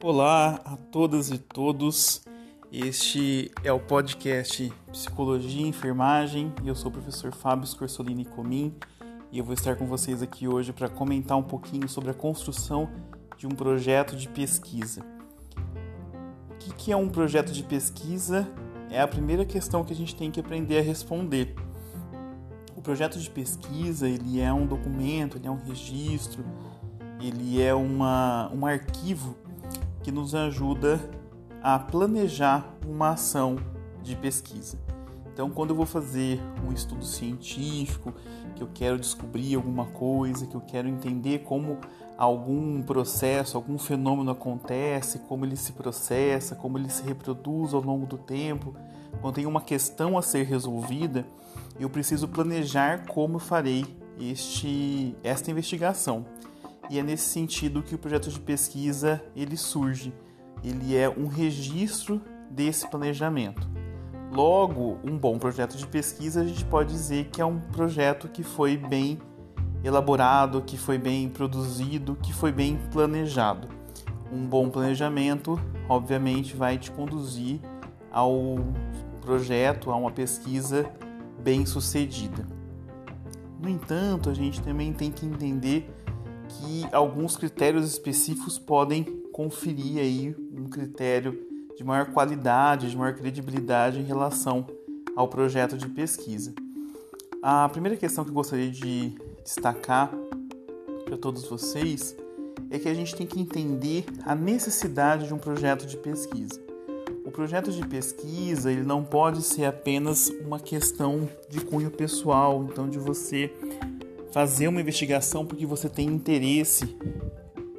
Olá a todas e todos. Este é o podcast Psicologia e Enfermagem eu sou o professor Fábio Scorsolini Comim e eu vou estar com vocês aqui hoje para comentar um pouquinho sobre a construção de um projeto de pesquisa. O que é um projeto de pesquisa? É a primeira questão que a gente tem que aprender a responder. O projeto de pesquisa ele é um documento, ele é um registro, ele é uma, um arquivo que nos ajuda a planejar uma ação de pesquisa. Então, quando eu vou fazer um estudo científico, que eu quero descobrir alguma coisa, que eu quero entender como algum processo, algum fenômeno acontece, como ele se processa, como ele se reproduz ao longo do tempo, quando tem uma questão a ser resolvida, eu preciso planejar como farei este, esta investigação e é nesse sentido que o projeto de pesquisa ele surge. Ele é um registro desse planejamento. Logo, um bom projeto de pesquisa a gente pode dizer que é um projeto que foi bem elaborado, que foi bem produzido, que foi bem planejado. Um bom planejamento, obviamente, vai te conduzir ao projeto, a uma pesquisa bem sucedida. No entanto, a gente também tem que entender que alguns critérios específicos podem conferir aí um critério de maior qualidade, de maior credibilidade em relação ao projeto de pesquisa. A primeira questão que eu gostaria de destacar para todos vocês é que a gente tem que entender a necessidade de um projeto de pesquisa. O projeto de pesquisa ele não pode ser apenas uma questão de cunho pessoal, então de você fazer uma investigação porque você tem interesse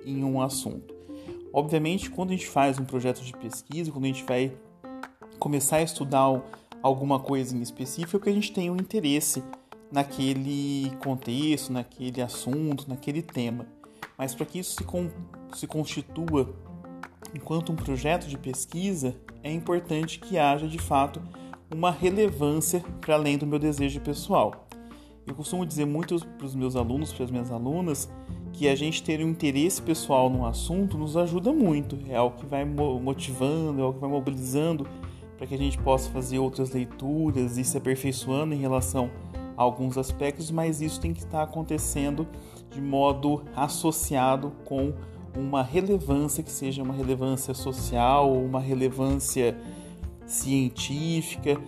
em um assunto. Obviamente, quando a gente faz um projeto de pesquisa, quando a gente vai começar a estudar alguma coisa em específico, é porque a gente tem um interesse naquele contexto, naquele assunto, naquele tema. Mas para que isso se, con se constitua enquanto um projeto de pesquisa, é importante que haja de fato uma relevância para além do meu desejo pessoal. Eu costumo dizer muito para os meus alunos, para as minhas alunas, que a gente ter um interesse pessoal num assunto nos ajuda muito. É algo que vai motivando, é algo que vai mobilizando para que a gente possa fazer outras leituras e se aperfeiçoando em relação a alguns aspectos, mas isso tem que estar acontecendo de modo associado com uma relevância que seja uma relevância social uma relevância científica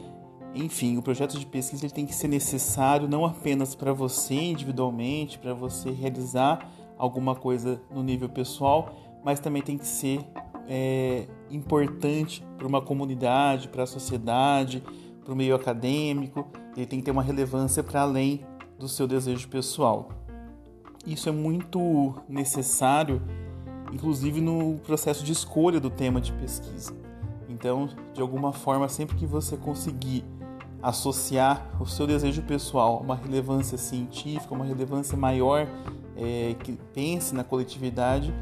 enfim, o projeto de pesquisa ele tem que ser necessário não apenas para você individualmente, para você realizar alguma coisa no nível pessoal, mas também tem que ser é, importante para uma comunidade, para a sociedade, para o meio acadêmico. Ele tem que ter uma relevância para além do seu desejo pessoal. Isso é muito necessário, inclusive no processo de escolha do tema de pesquisa. Então, de alguma forma, sempre que você conseguir associar o seu desejo pessoal a uma relevância científica, uma relevância maior é, que pense na coletividade,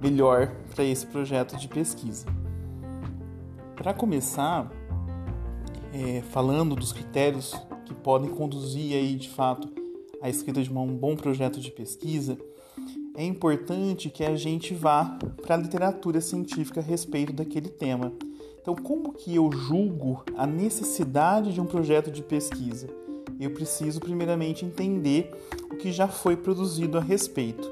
melhor para esse projeto de pesquisa. Para começar, é, falando dos critérios que podem conduzir aí de fato a escrita de um bom projeto de pesquisa, é importante que a gente vá para a literatura científica a respeito daquele tema. Então, como que eu julgo a necessidade de um projeto de pesquisa? Eu preciso primeiramente entender o que já foi produzido a respeito.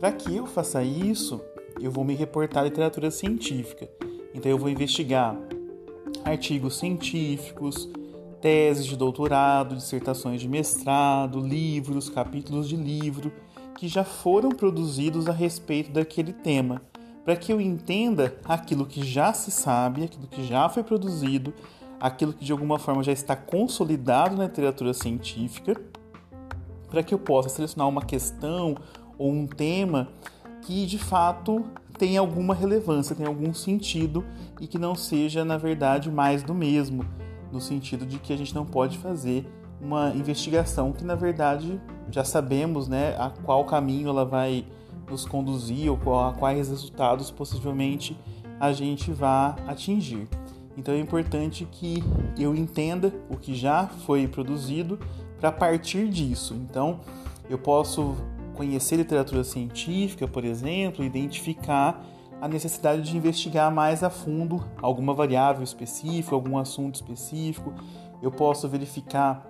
Para que eu faça isso, eu vou me reportar à literatura científica. Então eu vou investigar artigos científicos, teses de doutorado, dissertações de mestrado, livros, capítulos de livro que já foram produzidos a respeito daquele tema para que eu entenda aquilo que já se sabe, aquilo que já foi produzido, aquilo que de alguma forma já está consolidado na literatura científica, para que eu possa selecionar uma questão ou um tema que de fato tenha alguma relevância, tenha algum sentido e que não seja, na verdade, mais do mesmo, no sentido de que a gente não pode fazer uma investigação que, na verdade, já sabemos né, a qual caminho ela vai nos conduzir ou quais resultados possivelmente a gente vá atingir. Então é importante que eu entenda o que já foi produzido para partir disso. Então eu posso conhecer literatura científica, por exemplo, identificar a necessidade de investigar mais a fundo alguma variável específica, algum assunto específico. Eu posso verificar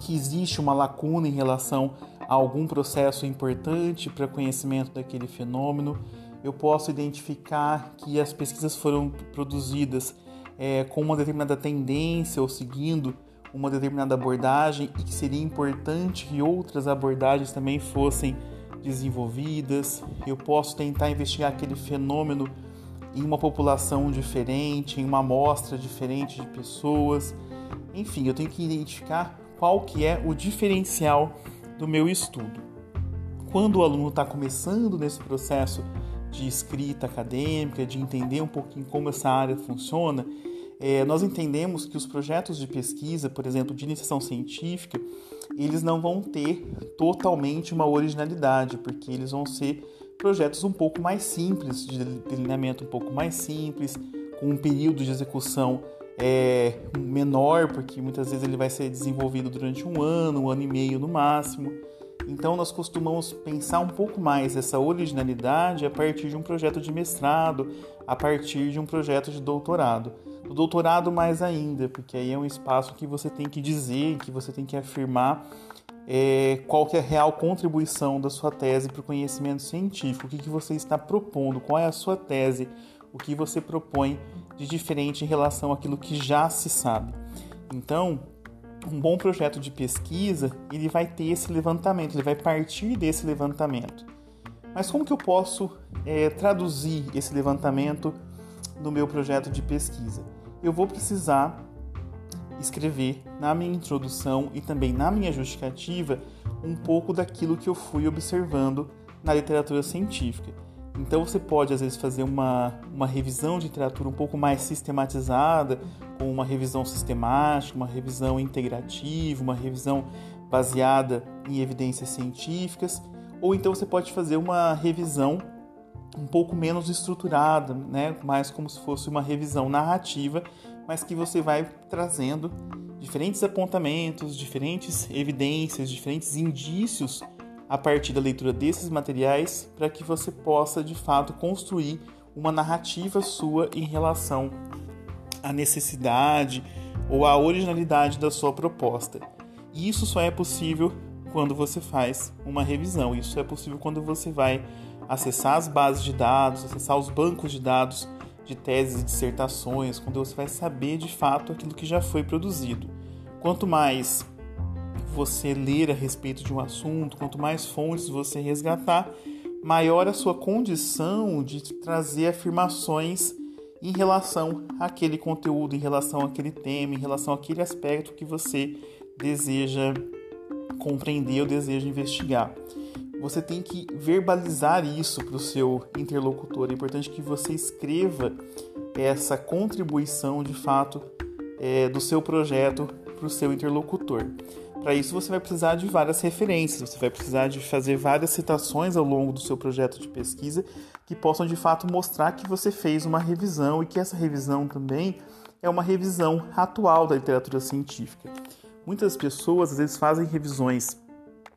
que existe uma lacuna em relação algum processo importante para conhecimento daquele fenômeno. Eu posso identificar que as pesquisas foram produzidas é, com uma determinada tendência ou seguindo uma determinada abordagem e que seria importante que outras abordagens também fossem desenvolvidas. Eu posso tentar investigar aquele fenômeno em uma população diferente, em uma amostra diferente de pessoas. Enfim, eu tenho que identificar qual que é o diferencial do meu estudo. Quando o aluno está começando nesse processo de escrita acadêmica, de entender um pouquinho como essa área funciona, é, nós entendemos que os projetos de pesquisa, por exemplo, de iniciação científica, eles não vão ter totalmente uma originalidade, porque eles vão ser projetos um pouco mais simples, de delineamento um pouco mais simples, com um período de execução é, menor, porque muitas vezes ele vai ser desenvolvido durante um ano, um ano e meio no máximo. Então, nós costumamos pensar um pouco mais essa originalidade a partir de um projeto de mestrado, a partir de um projeto de doutorado. No doutorado, mais ainda, porque aí é um espaço que você tem que dizer, que você tem que afirmar é, qual que é a real contribuição da sua tese para o conhecimento científico, o que, que você está propondo, qual é a sua tese, o que você propõe de diferente em relação àquilo que já se sabe. Então, um bom projeto de pesquisa, ele vai ter esse levantamento, ele vai partir desse levantamento. Mas como que eu posso é, traduzir esse levantamento no meu projeto de pesquisa? Eu vou precisar escrever na minha introdução e também na minha justificativa um pouco daquilo que eu fui observando na literatura científica. Então você pode às vezes fazer uma, uma revisão de literatura um pouco mais sistematizada, com uma revisão sistemática, uma revisão integrativa, uma revisão baseada em evidências científicas, ou então você pode fazer uma revisão um pouco menos estruturada, né? mais como se fosse uma revisão narrativa, mas que você vai trazendo diferentes apontamentos, diferentes evidências, diferentes indícios a partir da leitura desses materiais para que você possa de fato construir uma narrativa sua em relação à necessidade ou à originalidade da sua proposta. E isso só é possível quando você faz uma revisão. Isso é possível quando você vai acessar as bases de dados, acessar os bancos de dados de teses e dissertações, quando você vai saber de fato aquilo que já foi produzido. Quanto mais você ler a respeito de um assunto, quanto mais fontes você resgatar, maior a sua condição de trazer afirmações em relação àquele conteúdo, em relação àquele tema, em relação àquele aspecto que você deseja compreender ou deseja investigar. Você tem que verbalizar isso para o seu interlocutor. É importante que você escreva essa contribuição de fato é, do seu projeto para o seu interlocutor. Para isso, você vai precisar de várias referências, você vai precisar de fazer várias citações ao longo do seu projeto de pesquisa que possam de fato mostrar que você fez uma revisão e que essa revisão também é uma revisão atual da literatura científica. Muitas pessoas às vezes fazem revisões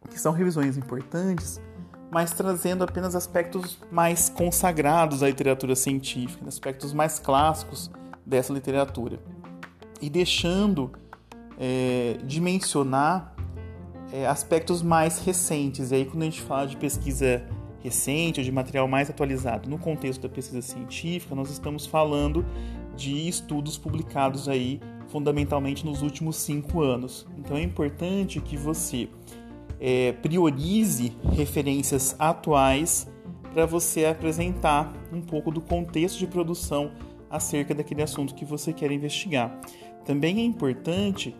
que são revisões importantes, mas trazendo apenas aspectos mais consagrados à literatura científica, aspectos mais clássicos dessa literatura, e deixando é, dimensionar é, aspectos mais recentes. E aí, quando a gente fala de pesquisa recente ou de material mais atualizado no contexto da pesquisa científica, nós estamos falando de estudos publicados aí fundamentalmente nos últimos cinco anos. Então é importante que você é, priorize referências atuais para você apresentar um pouco do contexto de produção acerca daquele assunto que você quer investigar. Também é importante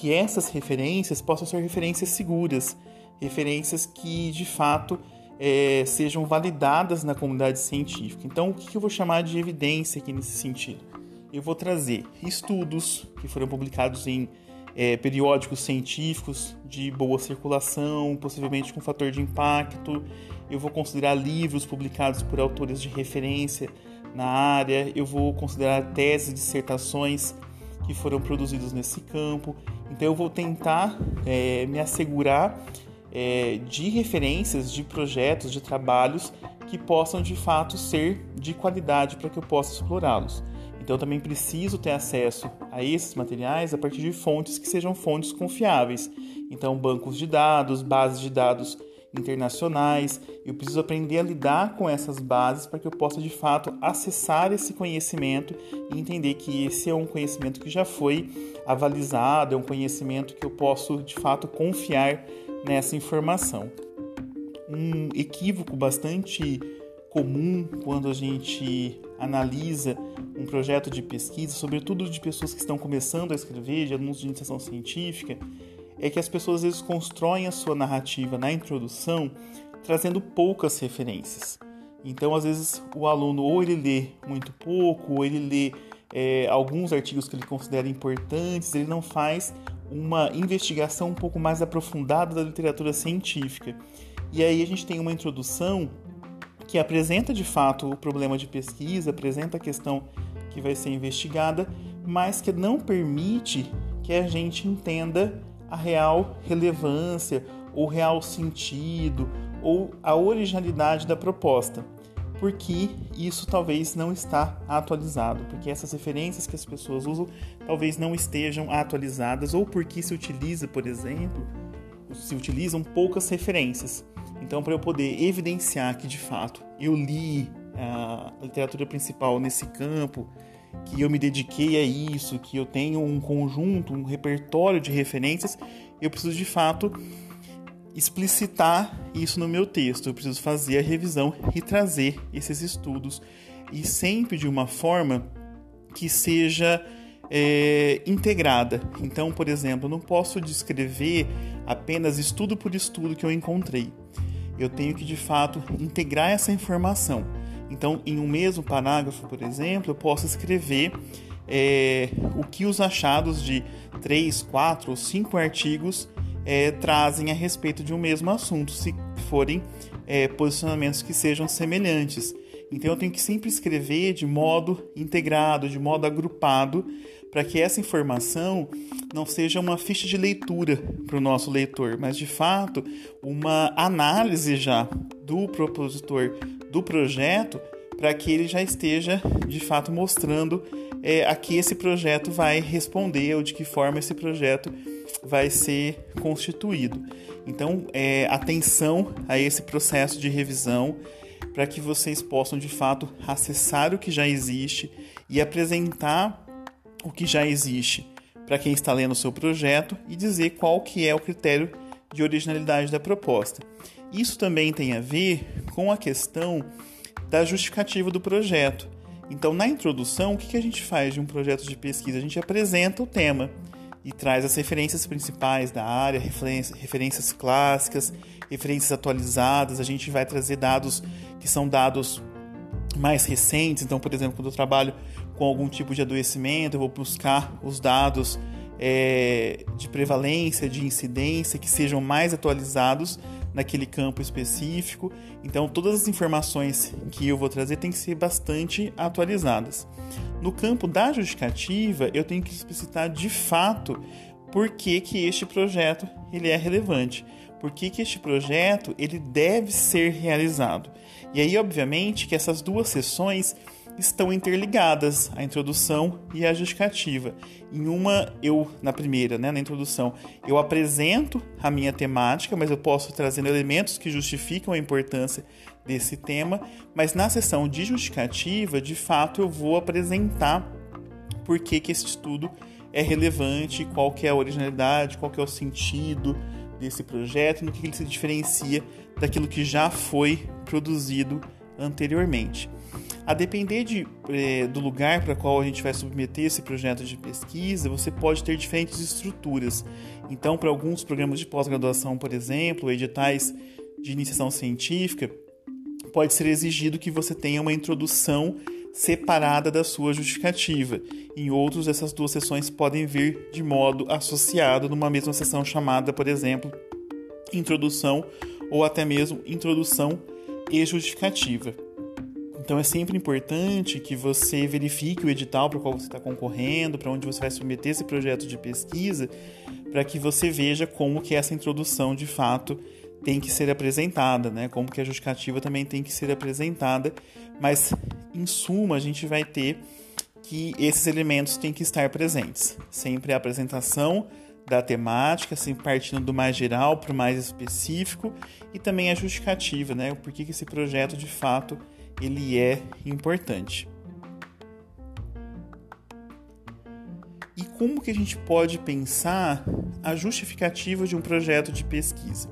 que essas referências possam ser referências seguras, referências que de fato é, sejam validadas na comunidade científica. Então, o que eu vou chamar de evidência aqui nesse sentido? Eu vou trazer estudos que foram publicados em é, periódicos científicos de boa circulação, possivelmente com fator de impacto. Eu vou considerar livros publicados por autores de referência na área. Eu vou considerar teses, dissertações que foram produzidos nesse campo. Então eu vou tentar é, me assegurar é, de referências, de projetos, de trabalhos que possam de fato ser de qualidade para que eu possa explorá-los. Então eu também preciso ter acesso a esses materiais a partir de fontes que sejam fontes confiáveis. Então, bancos de dados, bases de dados internacionais. Eu preciso aprender a lidar com essas bases para que eu possa de fato acessar esse conhecimento e entender que esse é um conhecimento que já foi avalizado, é um conhecimento que eu posso de fato confiar nessa informação. Um equívoco bastante comum quando a gente analisa um projeto de pesquisa, sobretudo de pessoas que estão começando a escrever, de alunos de iniciação científica, é que as pessoas às vezes constroem a sua narrativa na introdução trazendo poucas referências. Então, às vezes, o aluno ou ele lê muito pouco, ou ele lê é, alguns artigos que ele considera importantes, ele não faz uma investigação um pouco mais aprofundada da literatura científica. E aí a gente tem uma introdução que apresenta de fato o problema de pesquisa, apresenta a questão que vai ser investigada, mas que não permite que a gente entenda a real relevância, ou real sentido, ou a originalidade da proposta, porque isso talvez não está atualizado, porque essas referências que as pessoas usam talvez não estejam atualizadas, ou porque se utiliza, por exemplo, se utilizam poucas referências. Então, para eu poder evidenciar que de fato eu li a literatura principal nesse campo, que eu me dediquei a isso, que eu tenho um conjunto, um repertório de referências, eu preciso de fato explicitar isso no meu texto. Eu preciso fazer a revisão e trazer esses estudos e sempre de uma forma que seja é, integrada. Então, por exemplo, eu não posso descrever apenas estudo por estudo que eu encontrei. Eu tenho que de fato integrar essa informação. Então, em um mesmo parágrafo, por exemplo, eu posso escrever é, o que os achados de três, quatro ou cinco artigos é, trazem a respeito de um mesmo assunto, se forem é, posicionamentos que sejam semelhantes. Então, eu tenho que sempre escrever de modo integrado, de modo agrupado, para que essa informação não seja uma ficha de leitura para o nosso leitor, mas de fato uma análise já do propositor do projeto para que ele já esteja de fato mostrando é, a que esse projeto vai responder ou de que forma esse projeto vai ser constituído. Então, é, atenção a esse processo de revisão para que vocês possam de fato acessar o que já existe e apresentar o que já existe para quem está lendo o seu projeto e dizer qual que é o critério de originalidade da proposta. Isso também tem a ver com a questão da justificativa do projeto. Então, na introdução, o que a gente faz de um projeto de pesquisa? A gente apresenta o tema e traz as referências principais da área, referências clássicas, referências atualizadas. A gente vai trazer dados que são dados mais recentes. Então, por exemplo, quando eu trabalho com algum tipo de adoecimento, eu vou buscar os dados é, de prevalência, de incidência, que sejam mais atualizados naquele campo específico. Então, todas as informações que eu vou trazer têm que ser bastante atualizadas. No campo da justificativa, eu tenho que explicitar de fato por que, que este projeto ele é relevante, por que, que este projeto ele deve ser realizado. E aí, obviamente, que essas duas sessões estão interligadas, a introdução e a justificativa. Em uma, eu, na primeira, né, na introdução, eu apresento a minha temática, mas eu posso trazer elementos que justificam a importância desse tema, mas na sessão de justificativa, de fato, eu vou apresentar por que, que esse estudo é relevante, qual que é a originalidade, qual que é o sentido desse projeto, no que ele se diferencia daquilo que já foi produzido anteriormente. A depender de, eh, do lugar para qual a gente vai submeter esse projeto de pesquisa, você pode ter diferentes estruturas. Então, para alguns programas de pós-graduação, por exemplo, editais de iniciação científica, pode ser exigido que você tenha uma introdução separada da sua justificativa. Em outros, essas duas sessões podem vir de modo associado numa mesma sessão chamada, por exemplo, introdução ou até mesmo introdução e justificativa. Então é sempre importante que você verifique o edital para o qual você está concorrendo, para onde você vai submeter esse projeto de pesquisa, para que você veja como que essa introdução de fato tem que ser apresentada, né? Como que a justificativa também tem que ser apresentada, mas em suma a gente vai ter que esses elementos têm que estar presentes. Sempre a apresentação da temática, sempre partindo do mais geral para o mais específico e também a justificativa, né? Porquê que esse projeto de fato ele é importante. E como que a gente pode pensar a justificativa de um projeto de pesquisa?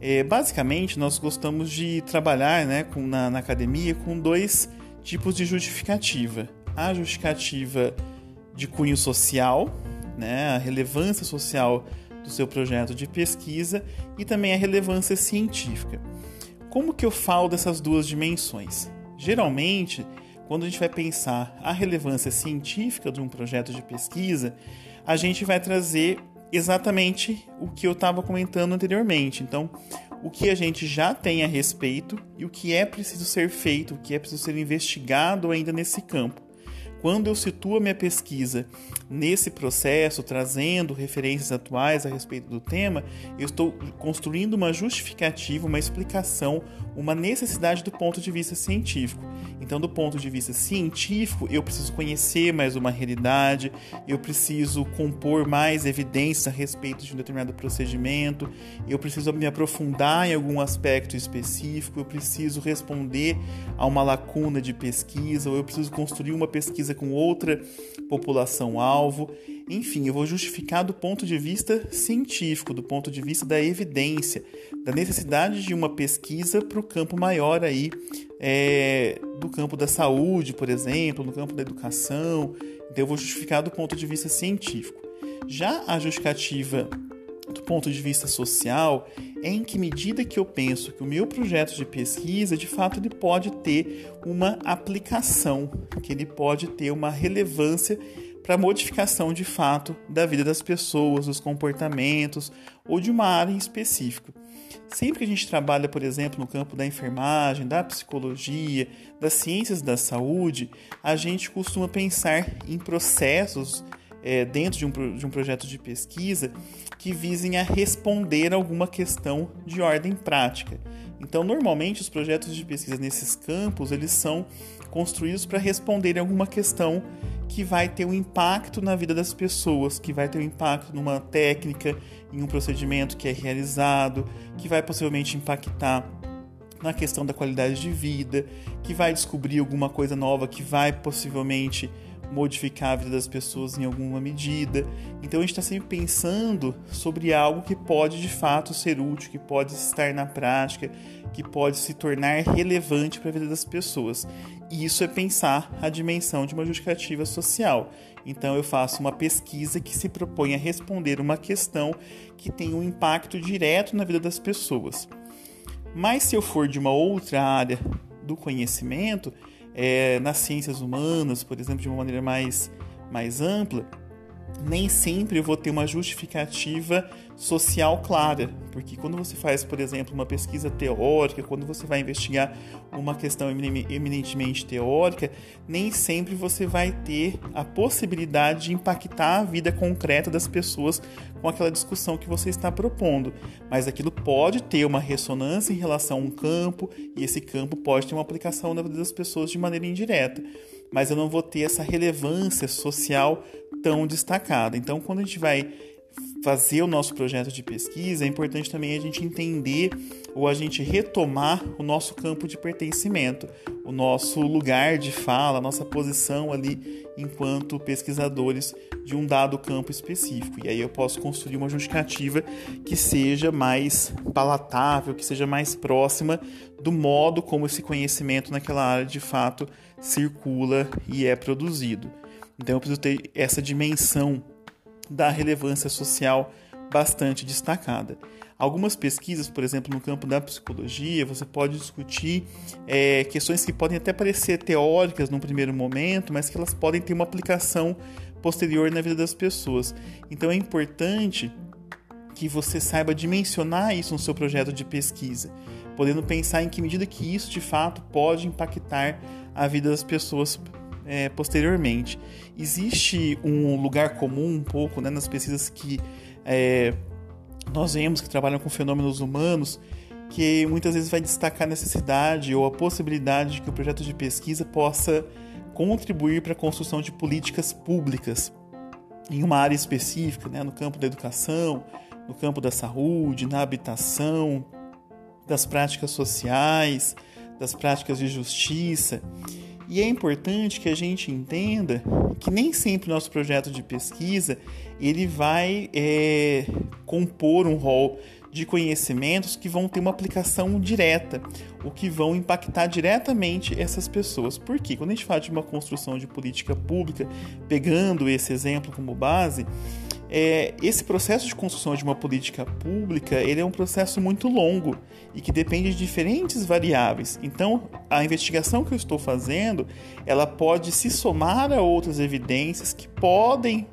É, basicamente, nós gostamos de trabalhar né, com, na, na academia com dois tipos de justificativa. A justificativa de cunho social, né, a relevância social do seu projeto de pesquisa e também a relevância científica. Como que eu falo dessas duas dimensões? Geralmente, quando a gente vai pensar a relevância científica de um projeto de pesquisa, a gente vai trazer exatamente o que eu estava comentando anteriormente. Então, o que a gente já tem a respeito e o que é preciso ser feito, o que é preciso ser investigado ainda nesse campo. Quando eu situo a minha pesquisa nesse processo, trazendo referências atuais a respeito do tema, eu estou construindo uma justificativa, uma explicação, uma necessidade do ponto de vista científico. Então, do ponto de vista científico, eu preciso conhecer mais uma realidade, eu preciso compor mais evidências a respeito de um determinado procedimento, eu preciso me aprofundar em algum aspecto específico, eu preciso responder a uma lacuna de pesquisa, ou eu preciso construir uma pesquisa com outra população-alvo. Enfim, eu vou justificar do ponto de vista científico, do ponto de vista da evidência, da necessidade de uma pesquisa para o campo maior aí, é, do campo da saúde, por exemplo, no campo da educação. Então, eu vou justificar do ponto de vista científico. Já a justificativa do ponto de vista social é em que medida que eu penso que o meu projeto de pesquisa, de fato, ele pode ter uma aplicação, que ele pode ter uma relevância para a modificação de fato da vida das pessoas, dos comportamentos ou de uma área em específico. Sempre que a gente trabalha, por exemplo, no campo da enfermagem, da psicologia, das ciências da saúde, a gente costuma pensar em processos é, dentro de um, de um projeto de pesquisa que visem a responder alguma questão de ordem prática. Então, normalmente, os projetos de pesquisa nesses campos eles são construídos para responder alguma questão que vai ter um impacto na vida das pessoas, que vai ter um impacto numa técnica, em um procedimento que é realizado, que vai possivelmente impactar na questão da qualidade de vida, que vai descobrir alguma coisa nova que vai possivelmente modificar a vida das pessoas em alguma medida. Então a gente está sempre pensando sobre algo que pode de fato ser útil, que pode estar na prática, que pode se tornar relevante para a vida das pessoas. E isso é pensar a dimensão de uma justificativa social. Então eu faço uma pesquisa que se propõe a responder uma questão que tem um impacto direto na vida das pessoas. Mas se eu for de uma outra área do conhecimento, é, nas ciências humanas, por exemplo, de uma maneira mais, mais ampla, nem sempre eu vou ter uma justificativa social clara, porque quando você faz, por exemplo, uma pesquisa teórica, quando você vai investigar uma questão eminentemente teórica, nem sempre você vai ter a possibilidade de impactar a vida concreta das pessoas com aquela discussão que você está propondo, mas aquilo pode ter uma ressonância em relação a um campo e esse campo pode ter uma aplicação na vida das pessoas de maneira indireta mas eu não vou ter essa relevância social tão destacada. Então, quando a gente vai fazer o nosso projeto de pesquisa, é importante também a gente entender ou a gente retomar o nosso campo de pertencimento, o nosso lugar de fala, a nossa posição ali enquanto pesquisadores de um dado campo específico. E aí eu posso construir uma justificativa que seja mais palatável, que seja mais próxima do modo como esse conhecimento naquela área de fato circula e é produzido. Então eu preciso ter essa dimensão da relevância social bastante destacada. Algumas pesquisas, por exemplo, no campo da psicologia, você pode discutir é, questões que podem até parecer teóricas num primeiro momento, mas que elas podem ter uma aplicação posterior na vida das pessoas. Então é importante que você saiba dimensionar isso no seu projeto de pesquisa, podendo pensar em que medida que isso de fato pode impactar a vida das pessoas é, posteriormente. Existe um lugar comum um pouco né, nas pesquisas que é, nós vemos que trabalham com fenômenos humanos que muitas vezes vai destacar a necessidade ou a possibilidade de que o projeto de pesquisa possa contribuir para a construção de políticas públicas em uma área específica, né, no campo da educação, no campo da saúde, na habitação, das práticas sociais, das práticas de justiça. E é importante que a gente entenda que nem sempre o nosso projeto de pesquisa ele vai é, compor um rol de conhecimentos que vão ter uma aplicação direta, o que vão impactar diretamente essas pessoas. Porque quando a gente fala de uma construção de política pública, pegando esse exemplo como base, é, esse processo de construção de uma política pública ele é um processo muito longo e que depende de diferentes variáveis. Então, a investigação que eu estou fazendo, ela pode se somar a outras evidências que podem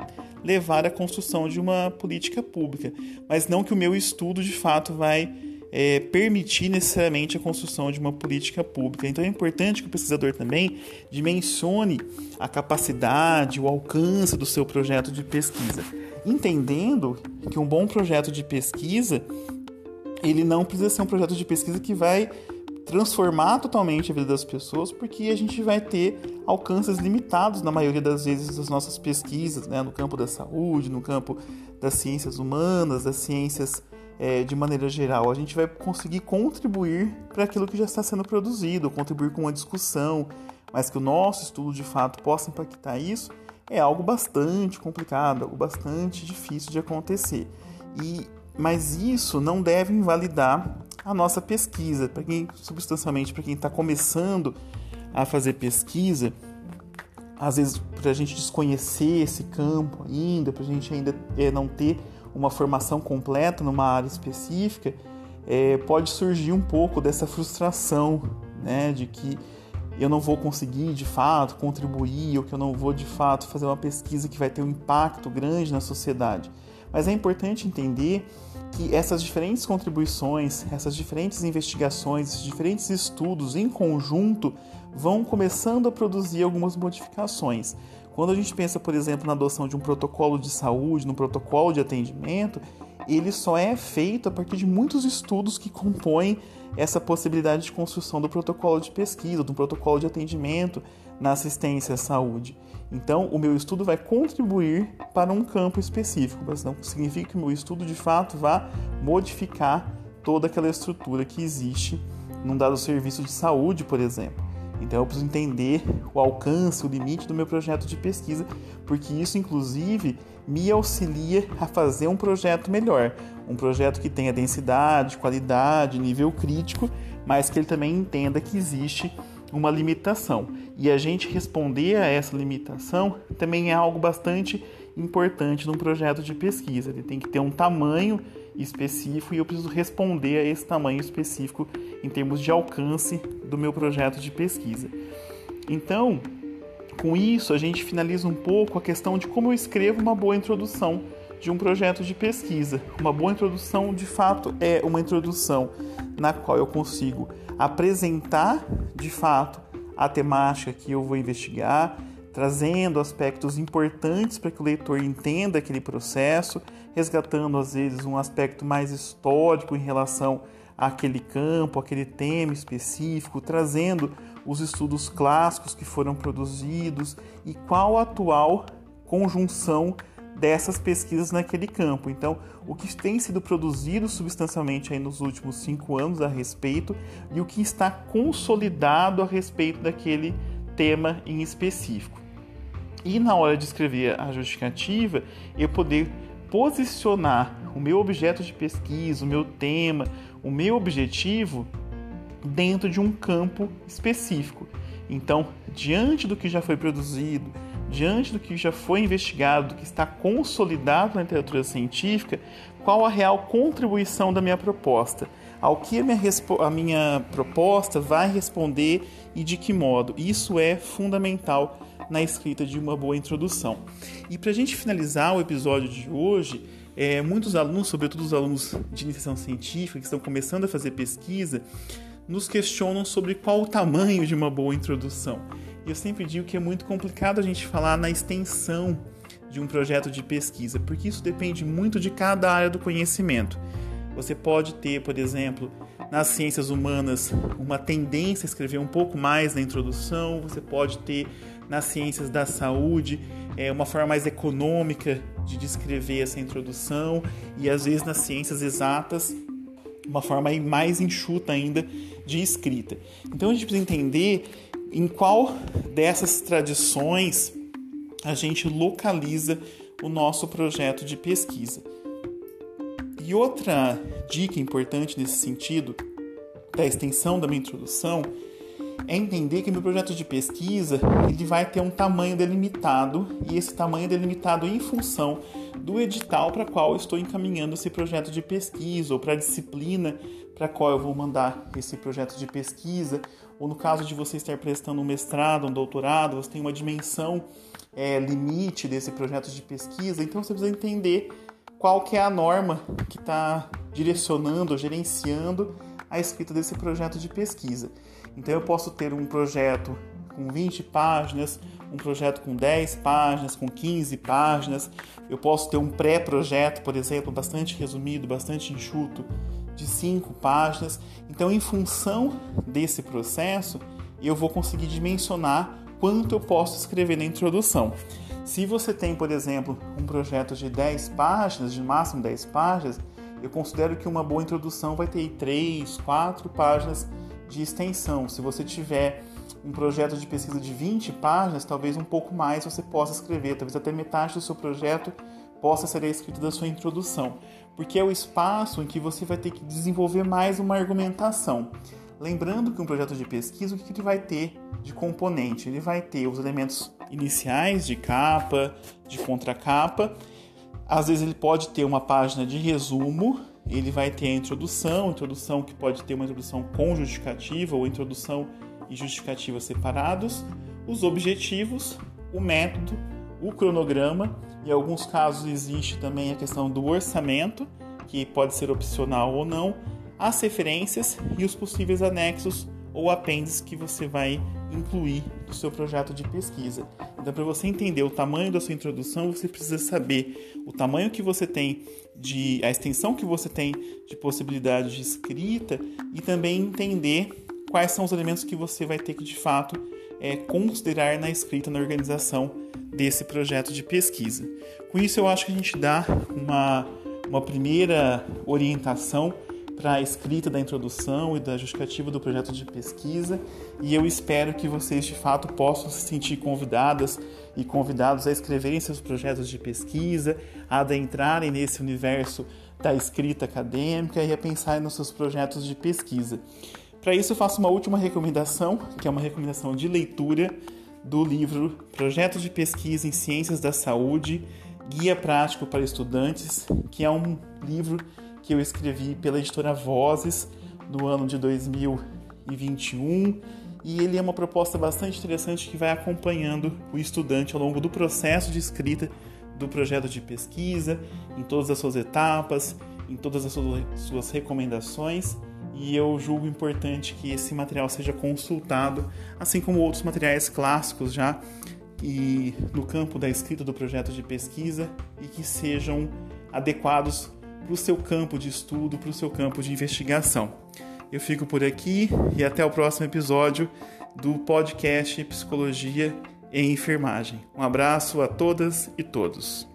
levar à construção de uma política pública, mas não que o meu estudo de fato vai é, permitir necessariamente a construção de uma política pública. Então é importante que o pesquisador também dimensione a capacidade, o alcance do seu projeto de pesquisa, entendendo que um bom projeto de pesquisa ele não precisa ser um projeto de pesquisa que vai transformar totalmente a vida das pessoas, porque a gente vai ter alcances limitados na maioria das vezes das nossas pesquisas, né? no campo da saúde, no campo das ciências humanas, das ciências é, de maneira geral. A gente vai conseguir contribuir para aquilo que já está sendo produzido, contribuir com uma discussão, mas que o nosso estudo de fato possa impactar isso é algo bastante complicado, algo bastante difícil de acontecer. E mas isso não deve invalidar a nossa pesquisa. Para quem, substancialmente, para quem está começando a fazer pesquisa, às vezes para a gente desconhecer esse campo ainda, para a gente ainda é, não ter uma formação completa numa área específica, é, pode surgir um pouco dessa frustração, né, de que eu não vou conseguir de fato contribuir, ou que eu não vou de fato fazer uma pesquisa que vai ter um impacto grande na sociedade. Mas é importante entender que essas diferentes contribuições, essas diferentes investigações, esses diferentes estudos em conjunto vão começando a produzir algumas modificações. Quando a gente pensa, por exemplo, na adoção de um protocolo de saúde, no protocolo de atendimento, ele só é feito a partir de muitos estudos que compõem essa possibilidade de construção do protocolo de pesquisa, do protocolo de atendimento na assistência à saúde. Então, o meu estudo vai contribuir para um campo específico, mas não significa que o meu estudo de fato vá modificar toda aquela estrutura que existe num dado serviço de saúde, por exemplo. Então, eu preciso entender o alcance, o limite do meu projeto de pesquisa, porque isso, inclusive, me auxilia a fazer um projeto melhor, um projeto que tenha densidade, qualidade, nível crítico, mas que ele também entenda que existe uma limitação. E a gente responder a essa limitação também é algo bastante importante num projeto de pesquisa. Ele tem que ter um tamanho específico e eu preciso responder a esse tamanho específico em termos de alcance do meu projeto de pesquisa. Então, com isso, a gente finaliza um pouco a questão de como eu escrevo uma boa introdução de um projeto de pesquisa. Uma boa introdução, de fato, é uma introdução na qual eu consigo apresentar, de fato, a temática que eu vou investigar, trazendo aspectos importantes para que o leitor entenda aquele processo, resgatando às vezes um aspecto mais histórico em relação àquele campo, aquele tema específico, trazendo os estudos clássicos que foram produzidos e qual a atual conjunção dessas pesquisas naquele campo. Então, o que tem sido produzido substancialmente aí nos últimos cinco anos a respeito e o que está consolidado a respeito daquele tema em específico. E na hora de escrever a justificativa, eu poder posicionar o meu objeto de pesquisa, o meu tema, o meu objetivo dentro de um campo específico. Então, diante do que já foi produzido, diante do que já foi investigado, do que está consolidado na literatura científica, qual a real contribuição da minha proposta? Ao que a minha, a minha proposta vai responder e de que modo? Isso é fundamental na escrita de uma boa introdução. E para a gente finalizar o episódio de hoje, é, muitos alunos, sobretudo os alunos de iniciação científica que estão começando a fazer pesquisa, nos questionam sobre qual o tamanho de uma boa introdução. E eu sempre digo que é muito complicado a gente falar na extensão de um projeto de pesquisa, porque isso depende muito de cada área do conhecimento. Você pode ter, por exemplo, nas ciências humanas, uma tendência a escrever um pouco mais na introdução, você pode ter nas ciências da saúde é, uma forma mais econômica de descrever essa introdução, e às vezes nas ciências exatas, uma forma mais enxuta ainda de escrita. Então a gente precisa entender em qual dessas tradições a gente localiza o nosso projeto de pesquisa. E outra dica importante nesse sentido, da extensão da minha introdução, é entender que meu projeto de pesquisa ele vai ter um tamanho delimitado e esse tamanho é delimitado em função do edital para qual estou encaminhando esse projeto de pesquisa ou para a disciplina para qual eu vou mandar esse projeto de pesquisa ou no caso de você estar prestando um mestrado, um doutorado, você tem uma dimensão é, limite desse projeto de pesquisa, então você precisa entender qual que é a norma que está direcionando, gerenciando a escrita desse projeto de pesquisa. Então eu posso ter um projeto com 20 páginas, um projeto com 10 páginas, com 15 páginas. Eu posso ter um pré-projeto, por exemplo, bastante resumido, bastante enxuto, de 5 páginas. Então, em função desse processo, eu vou conseguir dimensionar quanto eu posso escrever na introdução. Se você tem, por exemplo, um projeto de 10 páginas, de máximo 10 páginas, eu considero que uma boa introdução vai ter 3, 4 páginas de extensão. Se você tiver um projeto de pesquisa de 20 páginas, talvez um pouco mais você possa escrever, talvez até metade do seu projeto possa ser escrito da sua introdução, porque é o espaço em que você vai ter que desenvolver mais uma argumentação. Lembrando que um projeto de pesquisa, o que ele vai ter de componente? Ele vai ter os elementos iniciais de capa, de contracapa. Às vezes ele pode ter uma página de resumo, ele vai ter a introdução, introdução que pode ter uma introdução com ou introdução e justificativa separados, os objetivos, o método, o cronograma, em alguns casos existe também a questão do orçamento, que pode ser opcional ou não, as referências e os possíveis anexos ou apêndices que você vai incluir no seu projeto de pesquisa. Então, para você entender o tamanho da sua introdução, você precisa saber o tamanho que você tem de a extensão que você tem de possibilidade de escrita e também entender quais são os elementos que você vai ter que de fato é, considerar na escrita, na organização desse projeto de pesquisa. Com isso, eu acho que a gente dá uma, uma primeira orientação para a escrita da introdução e da justificativa do projeto de pesquisa e eu espero que vocês de fato possam se sentir convidadas e convidados a escreverem seus projetos de pesquisa, a adentrarem nesse universo da escrita acadêmica e a pensarem nos seus projetos de pesquisa. Para isso, eu faço uma última recomendação, que é uma recomendação de leitura do livro Projetos de Pesquisa em Ciências da Saúde, Guia Prático para Estudantes, que é um livro que eu escrevi pela editora Vozes no ano de 2021 e ele é uma proposta bastante interessante que vai acompanhando o estudante ao longo do processo de escrita do projeto de pesquisa, em todas as suas etapas, em todas as suas recomendações, e eu julgo importante que esse material seja consultado, assim como outros materiais clássicos já e no campo da escrita do projeto de pesquisa e que sejam adequados para o seu campo de estudo, para o seu campo de investigação. Eu fico por aqui e até o próximo episódio do podcast Psicologia em Enfermagem. Um abraço a todas e todos.